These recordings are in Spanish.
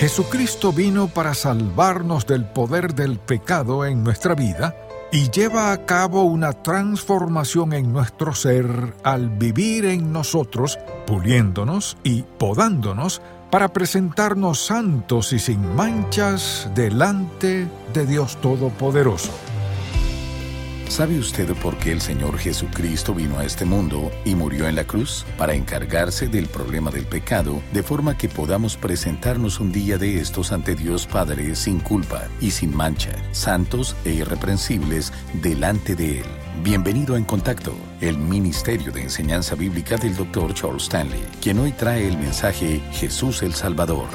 Jesucristo vino para salvarnos del poder del pecado en nuestra vida y lleva a cabo una transformación en nuestro ser al vivir en nosotros, puliéndonos y podándonos para presentarnos santos y sin manchas delante de Dios Todopoderoso. ¿Sabe usted por qué el Señor Jesucristo vino a este mundo y murió en la cruz? Para encargarse del problema del pecado, de forma que podamos presentarnos un día de estos ante Dios Padre sin culpa y sin mancha, santos e irreprensibles delante de Él. Bienvenido En Contacto, el Ministerio de Enseñanza Bíblica del Dr. Charles Stanley, quien hoy trae el mensaje Jesús el Salvador.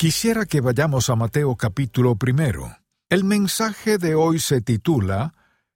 Quisiera que vayamos a Mateo capítulo primero. El mensaje de hoy se titula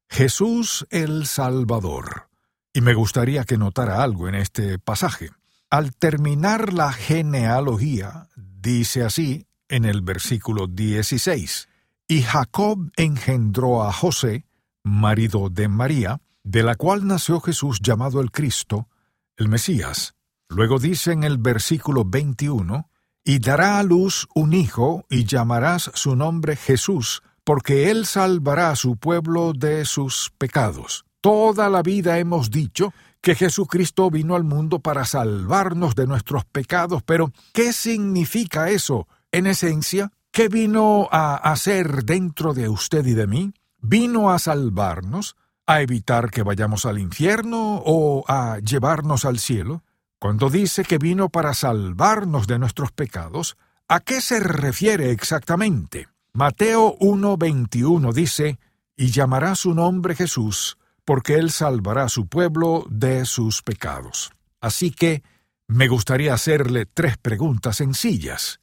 Jesús el Salvador. Y me gustaría que notara algo en este pasaje. Al terminar la genealogía, dice así en el versículo 16, y Jacob engendró a José, marido de María, de la cual nació Jesús llamado el Cristo, el Mesías. Luego dice en el versículo 21, y dará a luz un hijo, y llamarás su nombre Jesús, porque él salvará a su pueblo de sus pecados. Toda la vida hemos dicho que Jesucristo vino al mundo para salvarnos de nuestros pecados, pero ¿qué significa eso en esencia? ¿Qué vino a hacer dentro de usted y de mí? ¿Vino a salvarnos? ¿A evitar que vayamos al infierno o a llevarnos al cielo? Cuando dice que vino para salvarnos de nuestros pecados, ¿a qué se refiere exactamente? Mateo 1:21 dice, y llamará su nombre Jesús, porque él salvará a su pueblo de sus pecados. Así que me gustaría hacerle tres preguntas sencillas.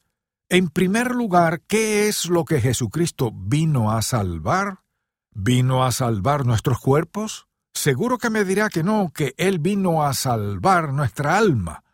En primer lugar, ¿qué es lo que Jesucristo vino a salvar? ¿Vino a salvar nuestros cuerpos? Seguro que me dirá que no, que Él vino a salvar nuestra alma.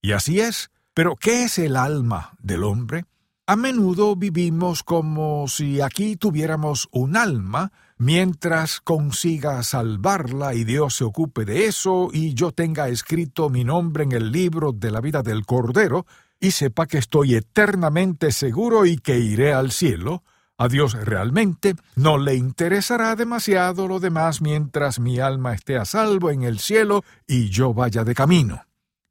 Y así es. Pero ¿qué es el alma del hombre? A menudo vivimos como si aquí tuviéramos un alma, mientras consiga salvarla y Dios se ocupe de eso y yo tenga escrito mi nombre en el libro de la vida del Cordero y sepa que estoy eternamente seguro y que iré al cielo, a Dios realmente no le interesará demasiado lo demás mientras mi alma esté a salvo en el cielo y yo vaya de camino.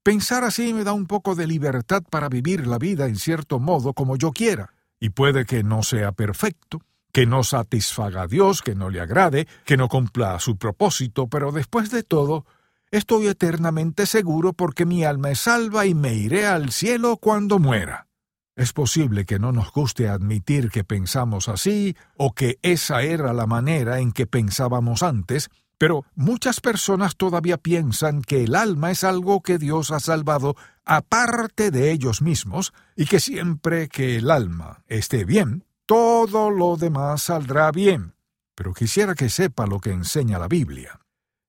Pensar así me da un poco de libertad para vivir la vida en cierto modo como yo quiera, y puede que no sea perfecto, que no satisfaga a Dios, que no le agrade, que no cumpla su propósito, pero después de todo, estoy eternamente seguro porque mi alma es salva y me iré al cielo cuando muera. Es posible que no nos guste admitir que pensamos así o que esa era la manera en que pensábamos antes, pero muchas personas todavía piensan que el alma es algo que Dios ha salvado aparte de ellos mismos y que siempre que el alma esté bien, todo lo demás saldrá bien. Pero quisiera que sepa lo que enseña la Biblia.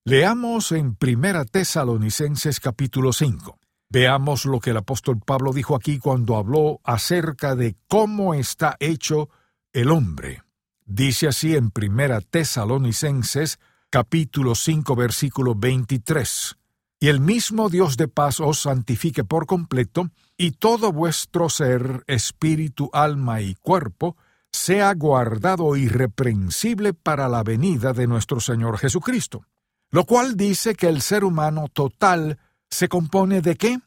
Leamos en Primera Tesalonicenses capítulo 5. Veamos lo que el apóstol Pablo dijo aquí cuando habló acerca de cómo está hecho el hombre. Dice así en Primera Tesalonicenses capítulo 5 versículo 23. Y el mismo Dios de paz os santifique por completo, y todo vuestro ser, espíritu, alma y cuerpo, sea guardado irreprensible para la venida de nuestro Señor Jesucristo. Lo cual dice que el ser humano total se compone de qué?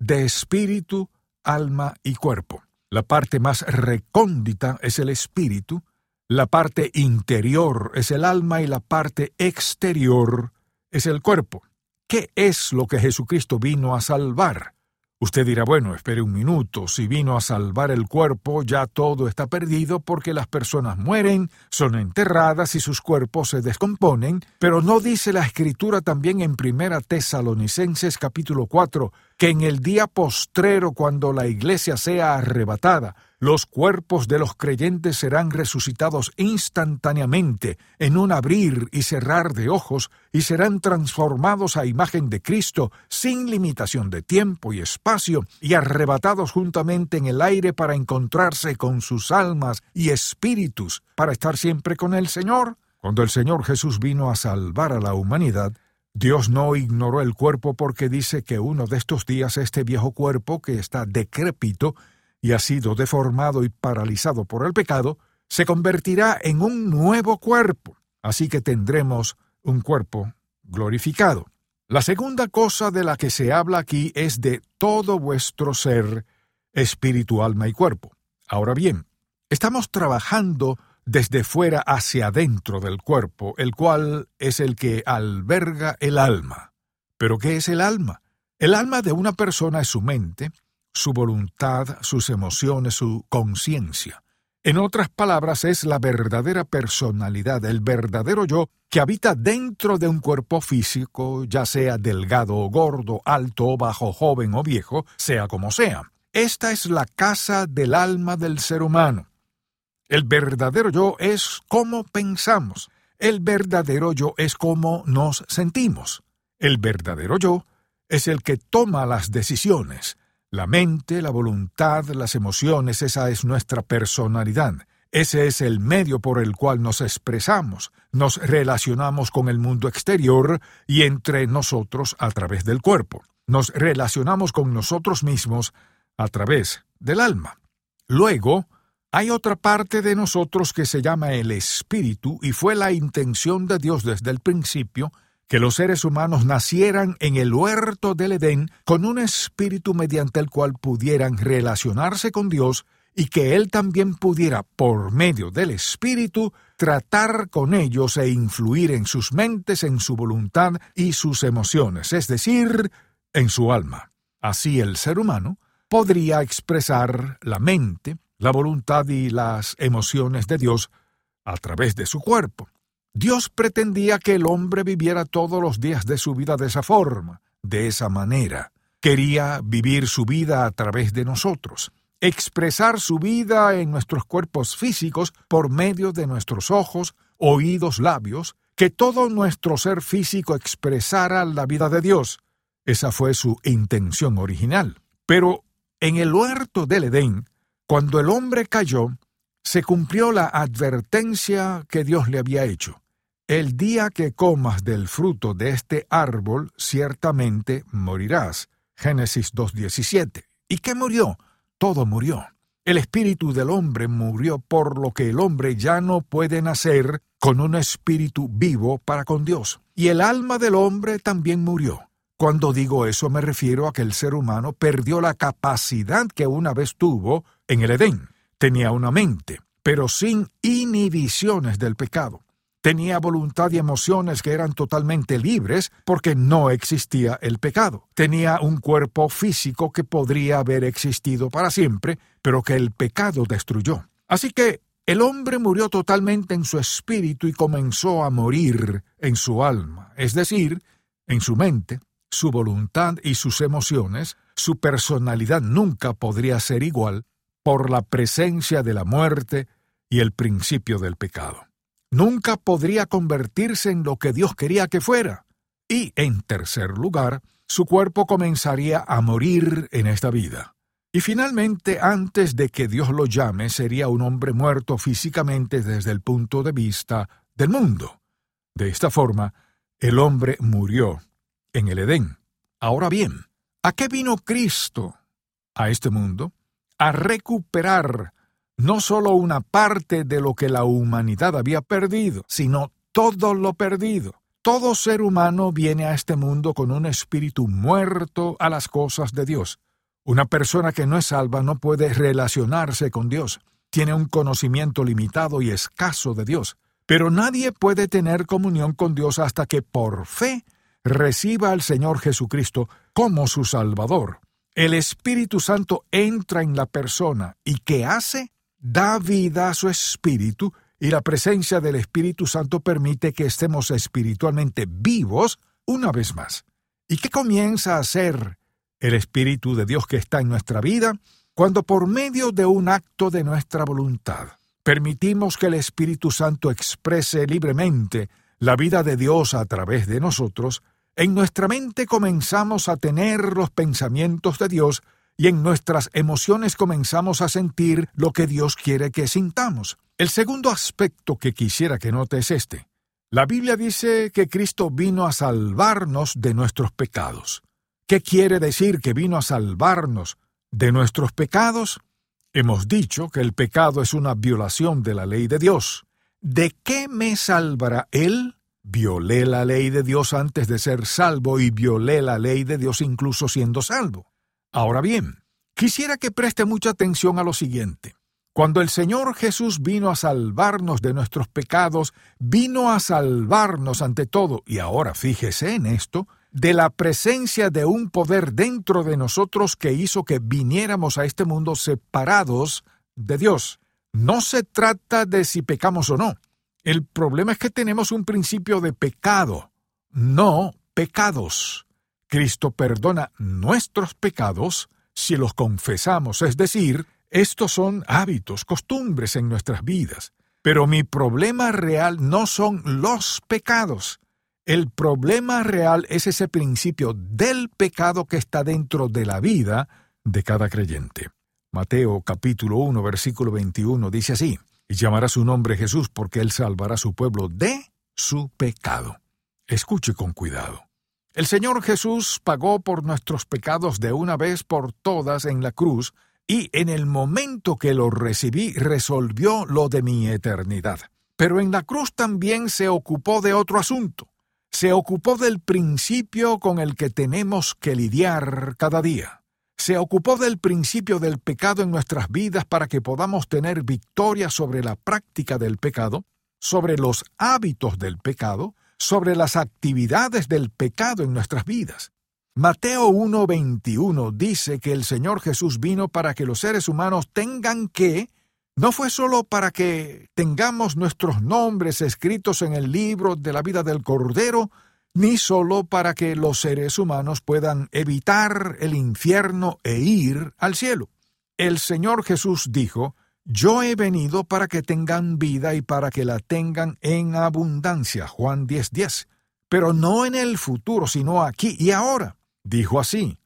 De espíritu, alma y cuerpo. La parte más recóndita es el espíritu, la parte interior es el alma y la parte exterior es el cuerpo. ¿Qué es lo que Jesucristo vino a salvar? Usted dirá, bueno, espere un minuto, si vino a salvar el cuerpo, ya todo está perdido porque las personas mueren, son enterradas y sus cuerpos se descomponen, pero no dice la escritura también en Primera Tesalonicenses capítulo 4 que en el día postrero cuando la iglesia sea arrebatada, los cuerpos de los creyentes serán resucitados instantáneamente en un abrir y cerrar de ojos y serán transformados a imagen de Cristo sin limitación de tiempo y espacio y arrebatados juntamente en el aire para encontrarse con sus almas y espíritus para estar siempre con el Señor. Cuando el Señor Jesús vino a salvar a la humanidad, Dios no ignoró el cuerpo porque dice que uno de estos días este viejo cuerpo que está decrépito y ha sido deformado y paralizado por el pecado, se convertirá en un nuevo cuerpo. Así que tendremos un cuerpo glorificado. La segunda cosa de la que se habla aquí es de todo vuestro ser, espíritu, alma y cuerpo. Ahora bien, estamos trabajando desde fuera hacia adentro del cuerpo, el cual es el que alberga el alma. ¿Pero qué es el alma? El alma de una persona es su mente, su voluntad, sus emociones, su conciencia. En otras palabras, es la verdadera personalidad, el verdadero yo que habita dentro de un cuerpo físico, ya sea delgado o gordo, alto o bajo, joven o viejo, sea como sea. Esta es la casa del alma del ser humano. El verdadero yo es cómo pensamos. El verdadero yo es cómo nos sentimos. El verdadero yo es el que toma las decisiones. La mente, la voluntad, las emociones, esa es nuestra personalidad. Ese es el medio por el cual nos expresamos, nos relacionamos con el mundo exterior y entre nosotros a través del cuerpo. Nos relacionamos con nosotros mismos a través del alma. Luego, hay otra parte de nosotros que se llama el espíritu y fue la intención de Dios desde el principio que los seres humanos nacieran en el huerto del Edén con un espíritu mediante el cual pudieran relacionarse con Dios y que Él también pudiera, por medio del espíritu, tratar con ellos e influir en sus mentes, en su voluntad y sus emociones, es decir, en su alma. Así el ser humano podría expresar la mente, la voluntad y las emociones de Dios a través de su cuerpo. Dios pretendía que el hombre viviera todos los días de su vida de esa forma, de esa manera. Quería vivir su vida a través de nosotros, expresar su vida en nuestros cuerpos físicos por medio de nuestros ojos, oídos, labios, que todo nuestro ser físico expresara la vida de Dios. Esa fue su intención original. Pero en el huerto del Edén, cuando el hombre cayó, se cumplió la advertencia que Dios le había hecho. El día que comas del fruto de este árbol, ciertamente morirás. Génesis 2.17. ¿Y qué murió? Todo murió. El espíritu del hombre murió por lo que el hombre ya no puede nacer con un espíritu vivo para con Dios. Y el alma del hombre también murió. Cuando digo eso me refiero a que el ser humano perdió la capacidad que una vez tuvo en el Edén. Tenía una mente, pero sin inhibiciones del pecado. Tenía voluntad y emociones que eran totalmente libres porque no existía el pecado. Tenía un cuerpo físico que podría haber existido para siempre, pero que el pecado destruyó. Así que el hombre murió totalmente en su espíritu y comenzó a morir en su alma, es decir, en su mente, su voluntad y sus emociones, su personalidad nunca podría ser igual por la presencia de la muerte y el principio del pecado. Nunca podría convertirse en lo que Dios quería que fuera. Y, en tercer lugar, su cuerpo comenzaría a morir en esta vida. Y finalmente, antes de que Dios lo llame, sería un hombre muerto físicamente desde el punto de vista del mundo. De esta forma, el hombre murió en el Edén. Ahora bien, ¿a qué vino Cristo a este mundo? A recuperar no solo una parte de lo que la humanidad había perdido, sino todo lo perdido. Todo ser humano viene a este mundo con un espíritu muerto a las cosas de Dios. Una persona que no es salva no puede relacionarse con Dios. Tiene un conocimiento limitado y escaso de Dios. Pero nadie puede tener comunión con Dios hasta que por fe reciba al Señor Jesucristo como su Salvador. El Espíritu Santo entra en la persona y ¿qué hace? Da vida a su espíritu y la presencia del Espíritu Santo permite que estemos espiritualmente vivos una vez más. ¿Y qué comienza a hacer el Espíritu de Dios que está en nuestra vida? Cuando por medio de un acto de nuestra voluntad permitimos que el Espíritu Santo exprese libremente la vida de Dios a través de nosotros, en nuestra mente comenzamos a tener los pensamientos de Dios y en nuestras emociones comenzamos a sentir lo que Dios quiere que sintamos. El segundo aspecto que quisiera que note es este. La Biblia dice que Cristo vino a salvarnos de nuestros pecados. ¿Qué quiere decir que vino a salvarnos de nuestros pecados? Hemos dicho que el pecado es una violación de la ley de Dios. ¿De qué me salvará Él? Violé la ley de Dios antes de ser salvo y violé la ley de Dios incluso siendo salvo. Ahora bien, quisiera que preste mucha atención a lo siguiente. Cuando el Señor Jesús vino a salvarnos de nuestros pecados, vino a salvarnos ante todo, y ahora fíjese en esto, de la presencia de un poder dentro de nosotros que hizo que viniéramos a este mundo separados de Dios. No se trata de si pecamos o no. El problema es que tenemos un principio de pecado, no pecados. Cristo perdona nuestros pecados si los confesamos, es decir, estos son hábitos, costumbres en nuestras vidas. Pero mi problema real no son los pecados. El problema real es ese principio del pecado que está dentro de la vida de cada creyente. Mateo capítulo 1 versículo 21 dice así, y llamará su nombre Jesús porque él salvará a su pueblo de su pecado. Escuche con cuidado. El Señor Jesús pagó por nuestros pecados de una vez por todas en la cruz, y en el momento que lo recibí resolvió lo de mi eternidad. Pero en la cruz también se ocupó de otro asunto. Se ocupó del principio con el que tenemos que lidiar cada día. Se ocupó del principio del pecado en nuestras vidas para que podamos tener victoria sobre la práctica del pecado, sobre los hábitos del pecado, sobre las actividades del pecado en nuestras vidas. Mateo 1:21 dice que el Señor Jesús vino para que los seres humanos tengan que, no fue solo para que tengamos nuestros nombres escritos en el libro de la vida del Cordero, ni solo para que los seres humanos puedan evitar el infierno e ir al cielo. El Señor Jesús dijo, Yo he venido para que tengan vida y para que la tengan en abundancia. Juan 10:10. Pero no en el futuro, sino aquí y ahora. Dijo así,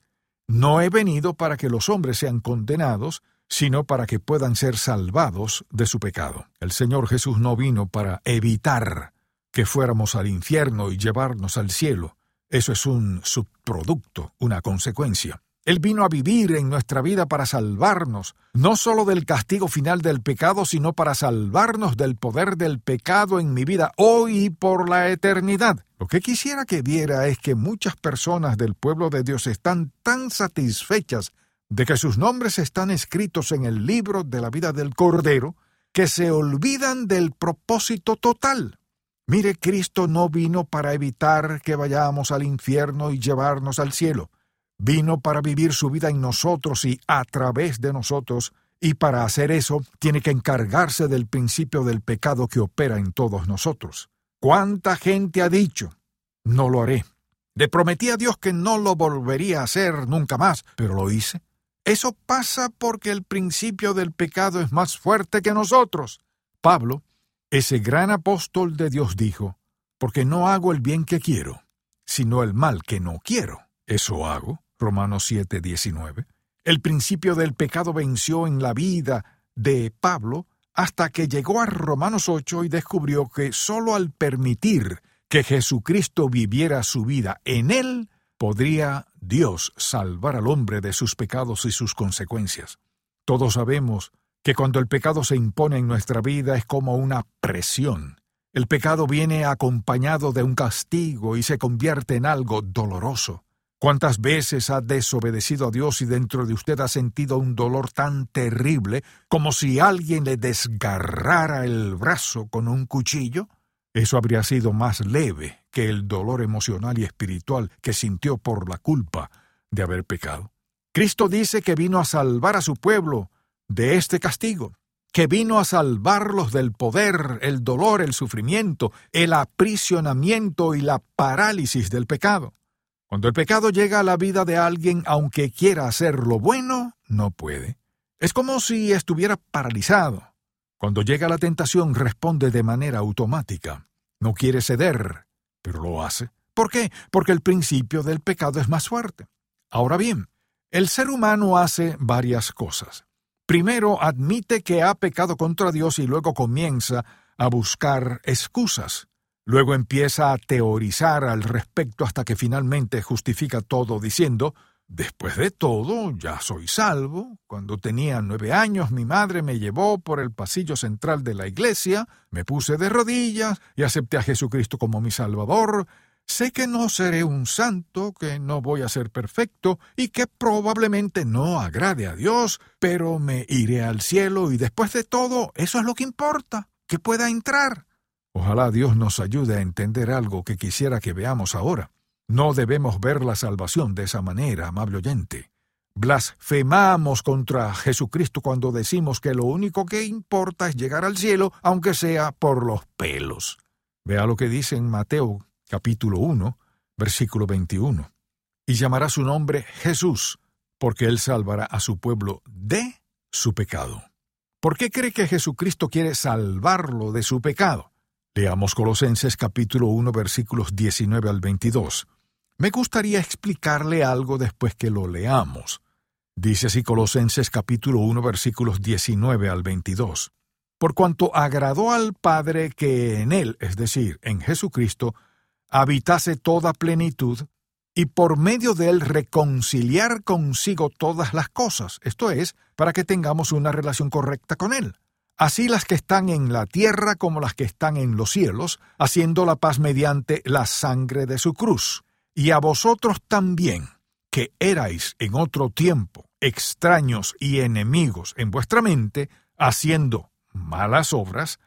No he venido para que los hombres sean condenados, sino para que puedan ser salvados de su pecado. El Señor Jesús no vino para evitar que fuéramos al infierno y llevarnos al cielo. Eso es un subproducto, una consecuencia. Él vino a vivir en nuestra vida para salvarnos, no solo del castigo final del pecado, sino para salvarnos del poder del pecado en mi vida hoy y por la eternidad. Lo que quisiera que viera es que muchas personas del pueblo de Dios están tan satisfechas de que sus nombres están escritos en el libro de la vida del Cordero, que se olvidan del propósito total. Mire, Cristo no vino para evitar que vayamos al infierno y llevarnos al cielo. Vino para vivir su vida en nosotros y a través de nosotros, y para hacer eso tiene que encargarse del principio del pecado que opera en todos nosotros. ¿Cuánta gente ha dicho? No lo haré. Le prometí a Dios que no lo volvería a hacer nunca más, pero lo hice. Eso pasa porque el principio del pecado es más fuerte que nosotros. Pablo, ese gran apóstol de Dios, dijo, porque no hago el bien que quiero, sino el mal que no quiero. Eso hago. Romanos 7, 19. El principio del pecado venció en la vida de Pablo hasta que llegó a Romanos 8 y descubrió que sólo al permitir que Jesucristo viviera su vida en él, podría Dios salvar al hombre de sus pecados y sus consecuencias. Todos sabemos que cuando el pecado se impone en nuestra vida es como una presión. El pecado viene acompañado de un castigo y se convierte en algo doloroso. ¿Cuántas veces ha desobedecido a Dios y dentro de usted ha sentido un dolor tan terrible como si alguien le desgarrara el brazo con un cuchillo? Eso habría sido más leve que el dolor emocional y espiritual que sintió por la culpa de haber pecado. Cristo dice que vino a salvar a su pueblo de este castigo, que vino a salvarlos del poder, el dolor, el sufrimiento, el aprisionamiento y la parálisis del pecado. Cuando el pecado llega a la vida de alguien, aunque quiera hacer lo bueno, no puede. Es como si estuviera paralizado. Cuando llega la tentación, responde de manera automática. No quiere ceder, pero lo hace. ¿Por qué? Porque el principio del pecado es más fuerte. Ahora bien, el ser humano hace varias cosas. Primero admite que ha pecado contra Dios y luego comienza a buscar excusas. Luego empieza a teorizar al respecto hasta que finalmente justifica todo diciendo, Después de todo, ya soy salvo. Cuando tenía nueve años, mi madre me llevó por el pasillo central de la iglesia, me puse de rodillas y acepté a Jesucristo como mi Salvador. Sé que no seré un santo, que no voy a ser perfecto y que probablemente no agrade a Dios, pero me iré al cielo y después de todo, eso es lo que importa, que pueda entrar. Ojalá Dios nos ayude a entender algo que quisiera que veamos ahora. No debemos ver la salvación de esa manera, amable oyente. Blasfemamos contra Jesucristo cuando decimos que lo único que importa es llegar al cielo, aunque sea por los pelos. Vea lo que dice en Mateo capítulo 1, versículo 21. Y llamará su nombre Jesús, porque él salvará a su pueblo de su pecado. ¿Por qué cree que Jesucristo quiere salvarlo de su pecado? Leamos Colosenses capítulo 1 versículos 19 al 22. Me gustaría explicarle algo después que lo leamos. Dice así Colosenses capítulo 1 versículos 19 al 22. Por cuanto agradó al Padre que en Él, es decir, en Jesucristo, habitase toda plenitud, y por medio de Él reconciliar consigo todas las cosas, esto es, para que tengamos una relación correcta con Él. Así las que están en la tierra como las que están en los cielos, haciendo la paz mediante la sangre de su cruz y a vosotros también, que erais en otro tiempo extraños y enemigos en vuestra mente, haciendo malas obras,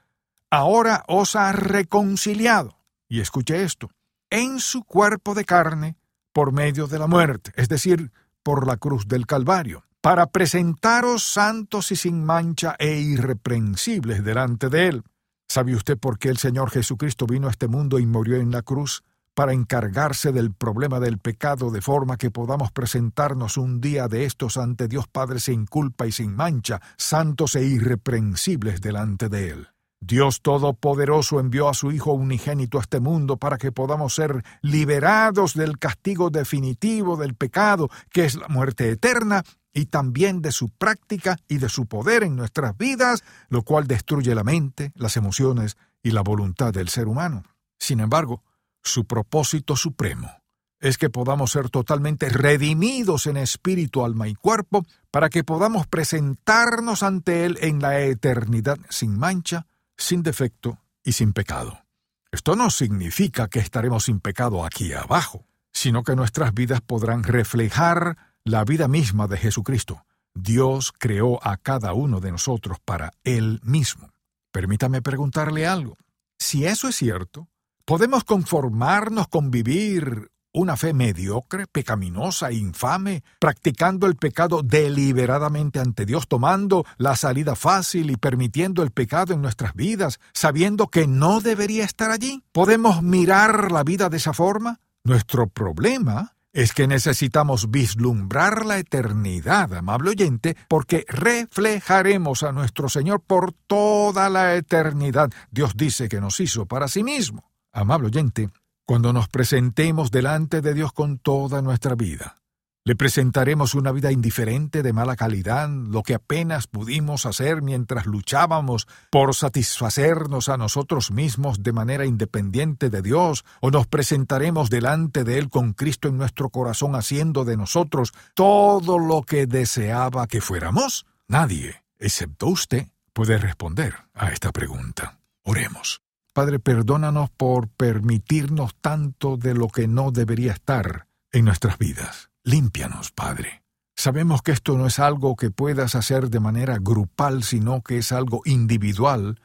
ahora os ha reconciliado, y escuche esto, en su cuerpo de carne por medio de la muerte, es decir, por la cruz del Calvario, para presentaros santos y sin mancha e irreprensibles delante de Él. ¿Sabe usted por qué el Señor Jesucristo vino a este mundo y murió en la cruz? para encargarse del problema del pecado de forma que podamos presentarnos un día de estos ante Dios Padre sin culpa y sin mancha, santos e irreprensibles delante de Él. Dios Todopoderoso envió a su Hijo unigénito a este mundo para que podamos ser liberados del castigo definitivo del pecado, que es la muerte eterna, y también de su práctica y de su poder en nuestras vidas, lo cual destruye la mente, las emociones y la voluntad del ser humano. Sin embargo, su propósito supremo es que podamos ser totalmente redimidos en espíritu, alma y cuerpo, para que podamos presentarnos ante Él en la eternidad sin mancha, sin defecto y sin pecado. Esto no significa que estaremos sin pecado aquí abajo, sino que nuestras vidas podrán reflejar la vida misma de Jesucristo. Dios creó a cada uno de nosotros para Él mismo. Permítame preguntarle algo. Si eso es cierto, ¿Podemos conformarnos con vivir una fe mediocre, pecaminosa infame, practicando el pecado deliberadamente ante Dios, tomando la salida fácil y permitiendo el pecado en nuestras vidas, sabiendo que no debería estar allí? ¿Podemos mirar la vida de esa forma? Nuestro problema es que necesitamos vislumbrar la eternidad, amable oyente, porque reflejaremos a nuestro Señor por toda la eternidad. Dios dice que nos hizo para sí mismo. Amable oyente, cuando nos presentemos delante de Dios con toda nuestra vida, le presentaremos una vida indiferente de mala calidad, lo que apenas pudimos hacer mientras luchábamos por satisfacernos a nosotros mismos de manera independiente de Dios, o nos presentaremos delante de Él con Cristo en nuestro corazón haciendo de nosotros todo lo que deseaba que fuéramos. Nadie, excepto usted, puede responder a esta pregunta. Oremos. Padre, perdónanos por permitirnos tanto de lo que no debería estar en nuestras vidas. Límpianos, Padre. Sabemos que esto no es algo que puedas hacer de manera grupal, sino que es algo individual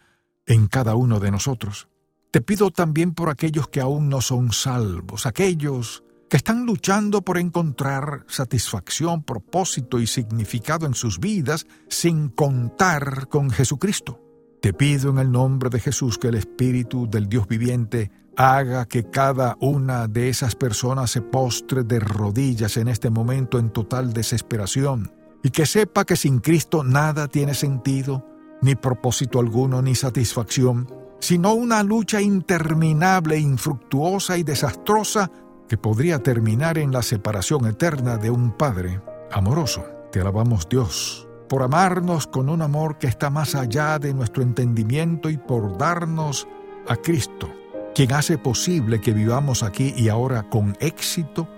en cada uno de nosotros. Te pido también por aquellos que aún no son salvos, aquellos que están luchando por encontrar satisfacción, propósito y significado en sus vidas sin contar con Jesucristo. Te pido en el nombre de Jesús que el Espíritu del Dios viviente haga que cada una de esas personas se postre de rodillas en este momento en total desesperación y que sepa que sin Cristo nada tiene sentido, ni propósito alguno, ni satisfacción, sino una lucha interminable, infructuosa y desastrosa que podría terminar en la separación eterna de un Padre amoroso. Te alabamos Dios por amarnos con un amor que está más allá de nuestro entendimiento y por darnos a Cristo quien hace posible que vivamos aquí y ahora con éxito,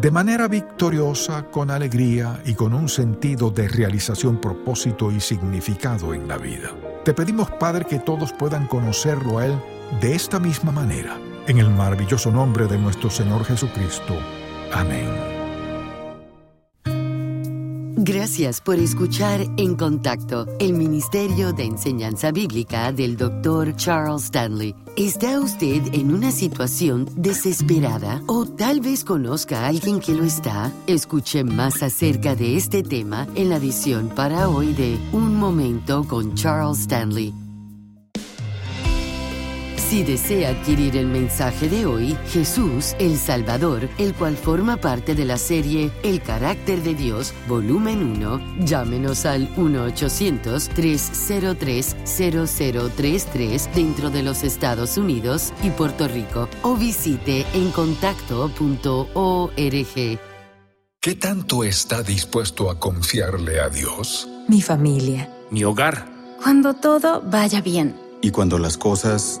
de manera victoriosa, con alegría y con un sentido de realización, propósito y significado en la vida. Te pedimos, Padre, que todos puedan conocerlo a Él de esta misma manera, en el maravilloso nombre de nuestro Señor Jesucristo. Amén. Gracias por escuchar En Contacto, el Ministerio de Enseñanza Bíblica del Dr. Charles Stanley. ¿Está usted en una situación desesperada o tal vez conozca a alguien que lo está? Escuche más acerca de este tema en la edición para hoy de Un Momento con Charles Stanley. Si desea adquirir el mensaje de hoy, Jesús, el Salvador, el cual forma parte de la serie El carácter de Dios, volumen 1, llámenos al 1-800-303-0033 dentro de los Estados Unidos y Puerto Rico o visite encontacto.org. ¿Qué tanto está dispuesto a confiarle a Dios? Mi familia. Mi hogar. Cuando todo vaya bien. Y cuando las cosas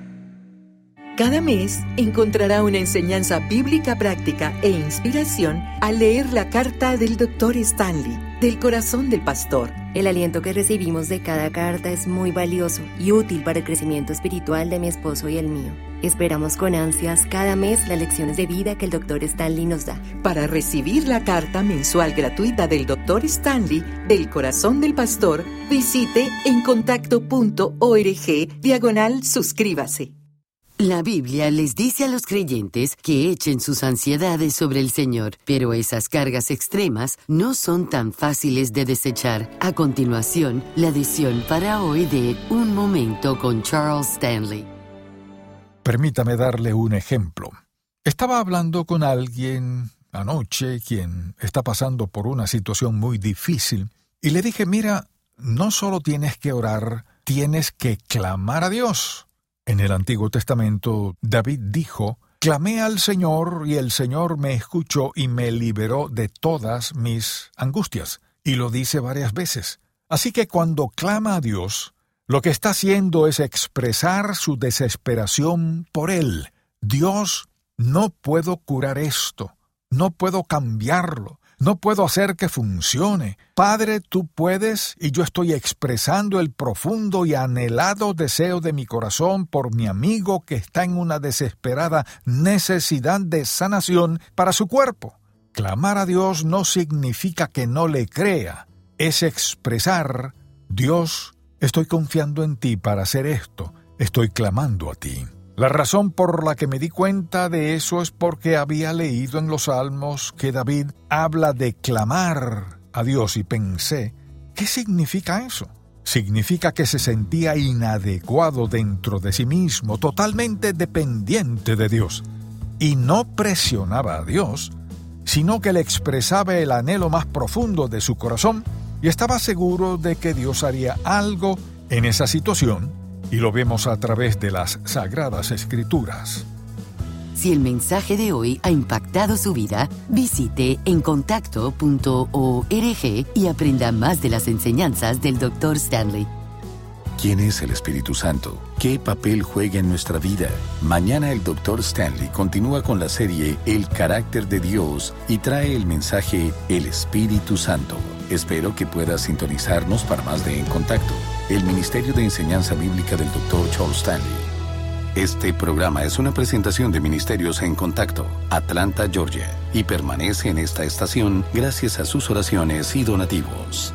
Cada mes encontrará una enseñanza bíblica práctica e inspiración al leer la carta del Dr. Stanley, del corazón del pastor. El aliento que recibimos de cada carta es muy valioso y útil para el crecimiento espiritual de mi esposo y el mío. Esperamos con ansias cada mes las lecciones de vida que el Dr. Stanley nos da. Para recibir la carta mensual gratuita del Dr. Stanley, del corazón del pastor, visite encontacto.org diagonal suscríbase. La Biblia les dice a los creyentes que echen sus ansiedades sobre el Señor, pero esas cargas extremas no son tan fáciles de desechar. A continuación, la edición para hoy de Un Momento con Charles Stanley. Permítame darle un ejemplo. Estaba hablando con alguien anoche quien está pasando por una situación muy difícil y le dije, mira, no solo tienes que orar, tienes que clamar a Dios. En el Antiguo Testamento, David dijo, Clamé al Señor y el Señor me escuchó y me liberó de todas mis angustias. Y lo dice varias veces. Así que cuando clama a Dios, lo que está haciendo es expresar su desesperación por Él. Dios, no puedo curar esto, no puedo cambiarlo, no puedo hacer que funcione. Padre, tú puedes y yo estoy expresando el profundo y anhelado deseo de mi corazón por mi amigo que está en una desesperada necesidad de sanación para su cuerpo. Clamar a Dios no significa que no le crea, es expresar, Dios, estoy confiando en ti para hacer esto, estoy clamando a ti. La razón por la que me di cuenta de eso es porque había leído en los Salmos que David habla de clamar a Dios y pensé, ¿qué significa eso? Significa que se sentía inadecuado dentro de sí mismo, totalmente dependiente de Dios. Y no presionaba a Dios, sino que le expresaba el anhelo más profundo de su corazón y estaba seguro de que Dios haría algo en esa situación y lo vemos a través de las Sagradas Escrituras. Si el mensaje de hoy ha impactado su vida, visite encontacto.org y aprenda más de las enseñanzas del Dr. Stanley. ¿Quién es el Espíritu Santo? ¿Qué papel juega en nuestra vida? Mañana el Dr. Stanley continúa con la serie El carácter de Dios y trae el mensaje El Espíritu Santo. Espero que pueda sintonizarnos para más de En Contacto, el Ministerio de Enseñanza Bíblica del Dr. Charles Stanley. Este programa es una presentación de Ministerios en Contacto, Atlanta, Georgia, y permanece en esta estación gracias a sus oraciones y donativos.